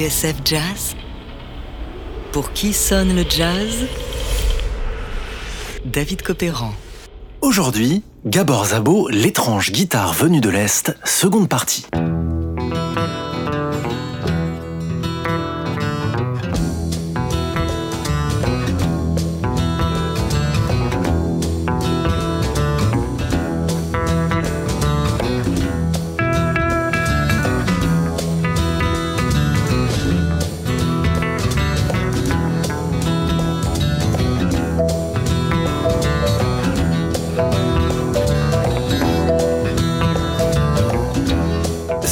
TSF Jazz Pour qui sonne le jazz? David Copéran. Aujourd'hui, Gabor Zabo, l'étrange guitare venue de l'Est, seconde partie.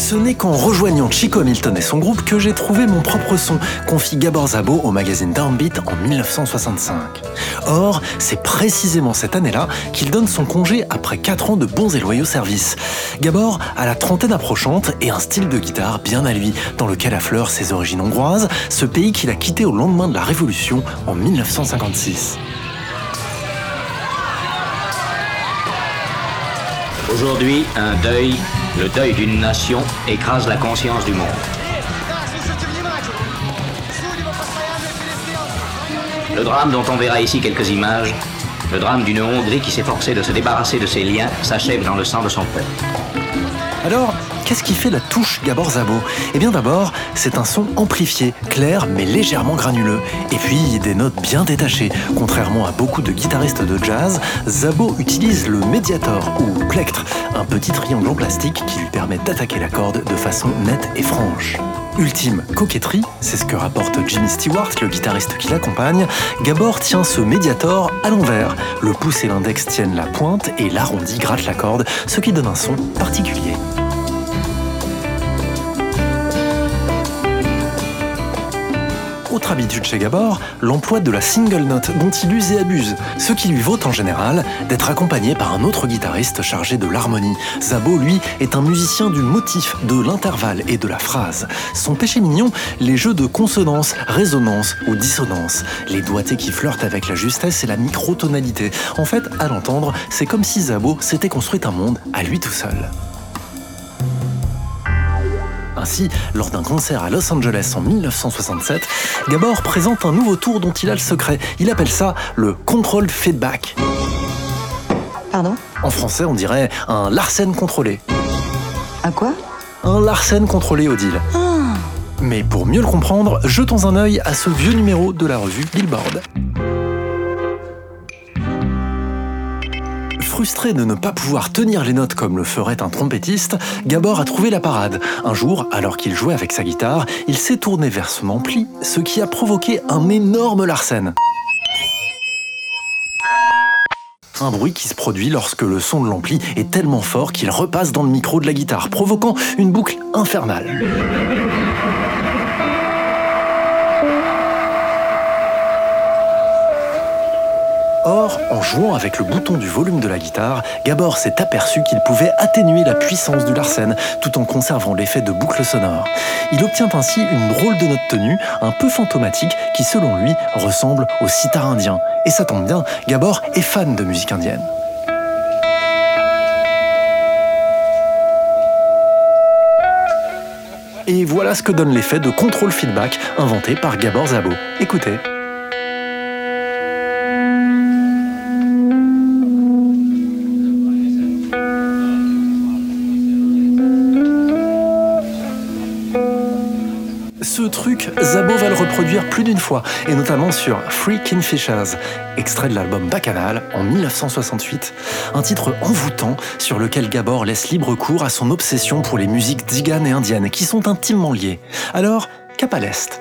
Ce n'est qu'en rejoignant Chico Hamilton et son groupe que j'ai trouvé mon propre son, confie Gabor Zabo au magazine Downbeat en 1965. Or, c'est précisément cette année-là qu'il donne son congé après 4 ans de bons et loyaux services. Gabor a la trentaine approchante et un style de guitare bien à lui, dans lequel affleurent ses origines hongroises, ce pays qu'il a quitté au lendemain de la Révolution en 1956. Aujourd'hui, un deuil, le deuil d'une nation, écrase la conscience du monde. Le drame dont on verra ici quelques images, le drame d'une Hongrie qui s'efforçait de se débarrasser de ses liens, s'achève dans le sang de son peuple. Alors, qu'est-ce qui fait la touche Gabor Zabo? Eh bien d'abord, c'est un son amplifié, clair mais légèrement granuleux. Et puis des notes bien détachées. Contrairement à beaucoup de guitaristes de jazz, Zabo utilise le médiator ou plectre, un petit triangle en plastique qui lui permet d'attaquer la corde de façon nette et franche. Ultime coquetterie, c'est ce que rapporte Jimmy Stewart, le guitariste qui l'accompagne, Gabor tient ce médiator à l'envers. Le pouce et l'index tiennent la pointe et l'arrondi gratte la corde, ce qui donne un son particulier. Autre habitude chez Gabor, l'emploi de la single note dont il use et abuse, ce qui lui vaut en général d'être accompagné par un autre guitariste chargé de l'harmonie. Zabo, lui, est un musicien du motif, de l'intervalle et de la phrase. Son péché mignon, les jeux de consonance, résonance ou dissonance, les doigtés qui flirtent avec la justesse et la microtonalité. En fait, à l'entendre, c'est comme si Zabo s'était construit un monde à lui tout seul. Ainsi, lors d'un concert à Los Angeles en 1967, Gabor présente un nouveau tour dont il a le secret. Il appelle ça le control feedback. Pardon? En français, on dirait un Larsen contrôlé. Un quoi? Un Larsen contrôlé, Odile. Ah, Mais pour mieux le comprendre, jetons un œil à ce vieux numéro de la revue Billboard. Frustré de ne pas pouvoir tenir les notes comme le ferait un trompettiste, Gabor a trouvé la parade. Un jour, alors qu'il jouait avec sa guitare, il s'est tourné vers son ampli, ce qui a provoqué un énorme Larsen. Un bruit qui se produit lorsque le son de l'ampli est tellement fort qu'il repasse dans le micro de la guitare, provoquant une boucle infernale. Or, en jouant avec le bouton du volume de la guitare, Gabor s'est aperçu qu'il pouvait atténuer la puissance du Larsen tout en conservant l'effet de boucle sonore. Il obtient ainsi une drôle de note tenue, un peu fantomatique, qui selon lui ressemble au sitar indien. Et ça tombe bien, Gabor est fan de musique indienne. Et voilà ce que donne l'effet de contrôle feedback inventé par Gabor Zabo. Écoutez. Ce truc, Zabo va le reproduire plus d'une fois, et notamment sur Free Kingfishers, extrait de l'album Bacchanal en 1968, un titre envoûtant sur lequel Gabor laisse libre cours à son obsession pour les musiques tziganes et indiennes qui sont intimement liées. Alors, cap à l'Est.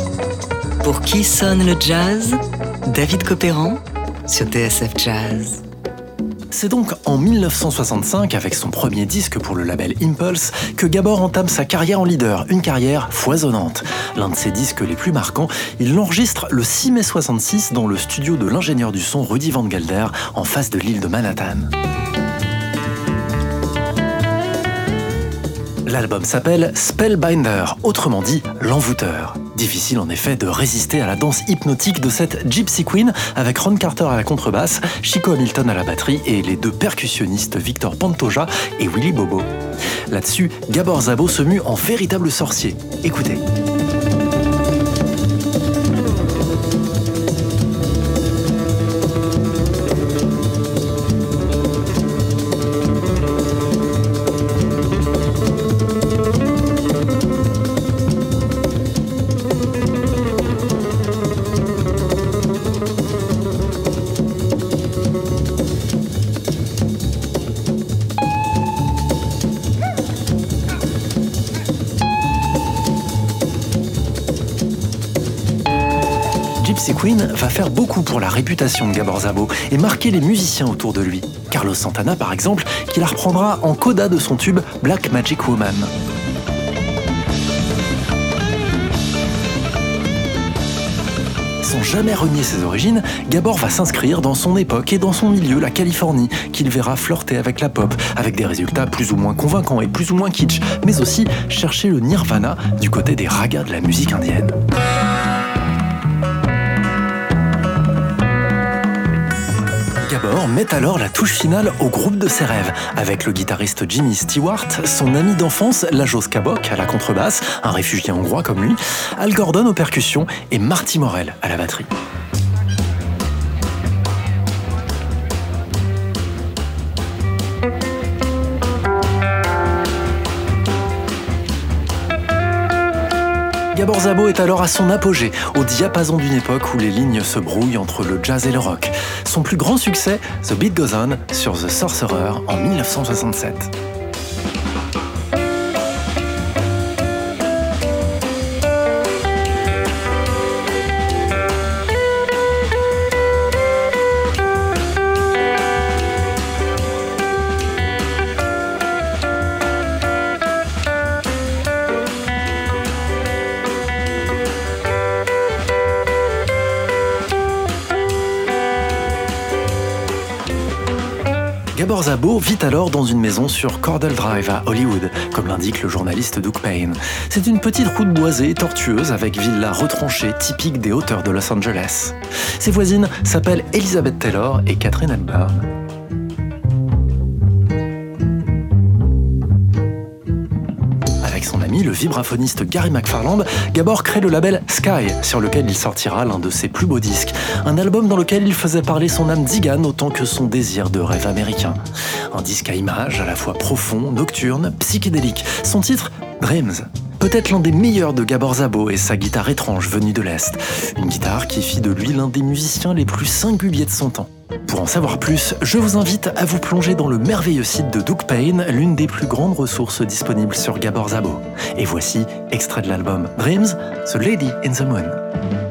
qui sonne le jazz David Copéran sur TSF Jazz. C'est donc en 1965, avec son premier disque pour le label Impulse, que Gabor entame sa carrière en leader, une carrière foisonnante. L'un de ses disques les plus marquants, il l'enregistre le 6 mai 66 dans le studio de l'ingénieur du son Rudy Van Gelder, en face de l'île de Manhattan. L'album s'appelle Spellbinder, autrement dit l'envoûteur. Difficile en effet de résister à la danse hypnotique de cette Gypsy Queen avec Ron Carter à la contrebasse, Chico Hamilton à la batterie et les deux percussionnistes Victor Pantoja et Willy Bobo. Là-dessus, Gabor Zabo se mue en véritable sorcier. Écoutez. Va faire beaucoup pour la réputation de Gabor Zabo et marquer les musiciens autour de lui. Carlos Santana, par exemple, qui la reprendra en coda de son tube Black Magic Woman. Sans jamais renier ses origines, Gabor va s'inscrire dans son époque et dans son milieu, la Californie, qu'il verra flirter avec la pop, avec des résultats plus ou moins convaincants et plus ou moins kitsch, mais aussi chercher le nirvana du côté des ragas de la musique indienne. Met alors la touche finale au groupe de ses rêves, avec le guitariste Jimmy Stewart, son ami d'enfance Lajos Kabok à la contrebasse, un réfugié hongrois comme lui, Al Gordon aux percussions et Marty Morel à la batterie. Gabor Zabo est alors à son apogée, au diapason d'une époque où les lignes se brouillent entre le jazz et le rock. Son plus grand succès, The Beat Goes On, sur The Sorcerer en 1967. Gabor Zabo vit alors dans une maison sur Cordell Drive à Hollywood, comme l'indique le journaliste Doug Payne. C'est une petite route boisée tortueuse avec villa retranchée typique des hauteurs de Los Angeles. Ses voisines s'appellent Elizabeth Taylor et Catherine Hepburn. Le vibraphoniste Gary McFarland, Gabor crée le label Sky, sur lequel il sortira l'un de ses plus beaux disques. Un album dans lequel il faisait parler son âme zigane autant que son désir de rêve américain. Un disque à images à la fois profond, nocturne, psychédélique. Son titre, Dreams. Peut-être l'un des meilleurs de Gabor Zabo et sa guitare étrange venue de l'Est. Une guitare qui fit de lui l'un des musiciens les plus singuliers de son temps. Pour en savoir plus, je vous invite à vous plonger dans le merveilleux site de Doug Payne, l'une des plus grandes ressources disponibles sur Gabor Zabo. Et voici, extrait de l'album Dreams, The Lady in the Moon.